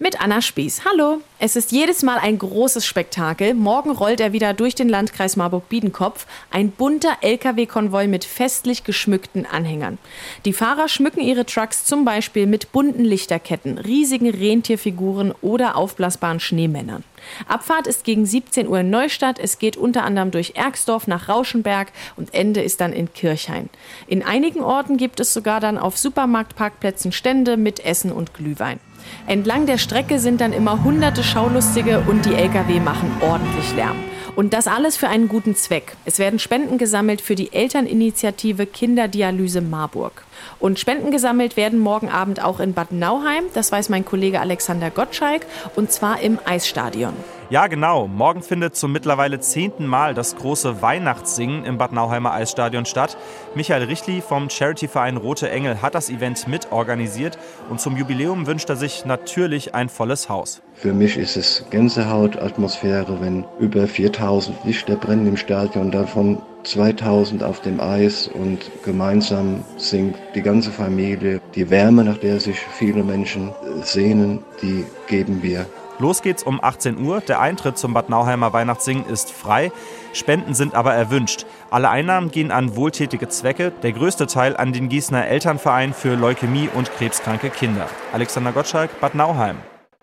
Mit Anna Spieß. Hallo. Es ist jedes Mal ein großes Spektakel. Morgen rollt er wieder durch den Landkreis Marburg-Biedenkopf. Ein bunter LKW-Konvoi mit festlich geschmückten Anhängern. Die Fahrer schmücken ihre Trucks zum Beispiel mit bunten Lichterketten, riesigen Rentierfiguren oder aufblasbaren Schneemännern. Abfahrt ist gegen 17 Uhr in Neustadt. Es geht unter anderem durch Ergsdorf nach Rauschenberg und Ende ist dann in Kirchhain. In einigen Orten gibt es sogar dann auf Supermarktparkplätzen Stände mit Essen und Glühwein. Entlang der Strecke sind dann immer hunderte Schaulustige und die Lkw machen ordentlich Lärm. Und das alles für einen guten Zweck. Es werden Spenden gesammelt für die Elterninitiative Kinderdialyse Marburg. Und Spenden gesammelt werden morgen Abend auch in Bad Nauheim, das weiß mein Kollege Alexander Gottschalk, und zwar im Eisstadion. Ja, genau. Morgen findet zum mittlerweile zehnten Mal das große Weihnachtssingen im Bad Nauheimer Eisstadion statt. Michael Richtli vom Charityverein Rote Engel hat das Event mitorganisiert und zum Jubiläum wünscht er sich natürlich ein volles Haus. Für mich ist es Gänsehautatmosphäre, wenn über 4000 Lichter brennen im Stadion, davon 2000 auf dem Eis und gemeinsam singt die ganze Familie. Die Wärme, nach der sich viele Menschen sehnen, die geben wir Los geht's um 18 Uhr. Der Eintritt zum Bad Nauheimer Weihnachtssingen ist frei. Spenden sind aber erwünscht. Alle Einnahmen gehen an wohltätige Zwecke, der größte Teil an den Gießener Elternverein für Leukämie und krebskranke Kinder. Alexander Gottschalk, Bad Nauheim.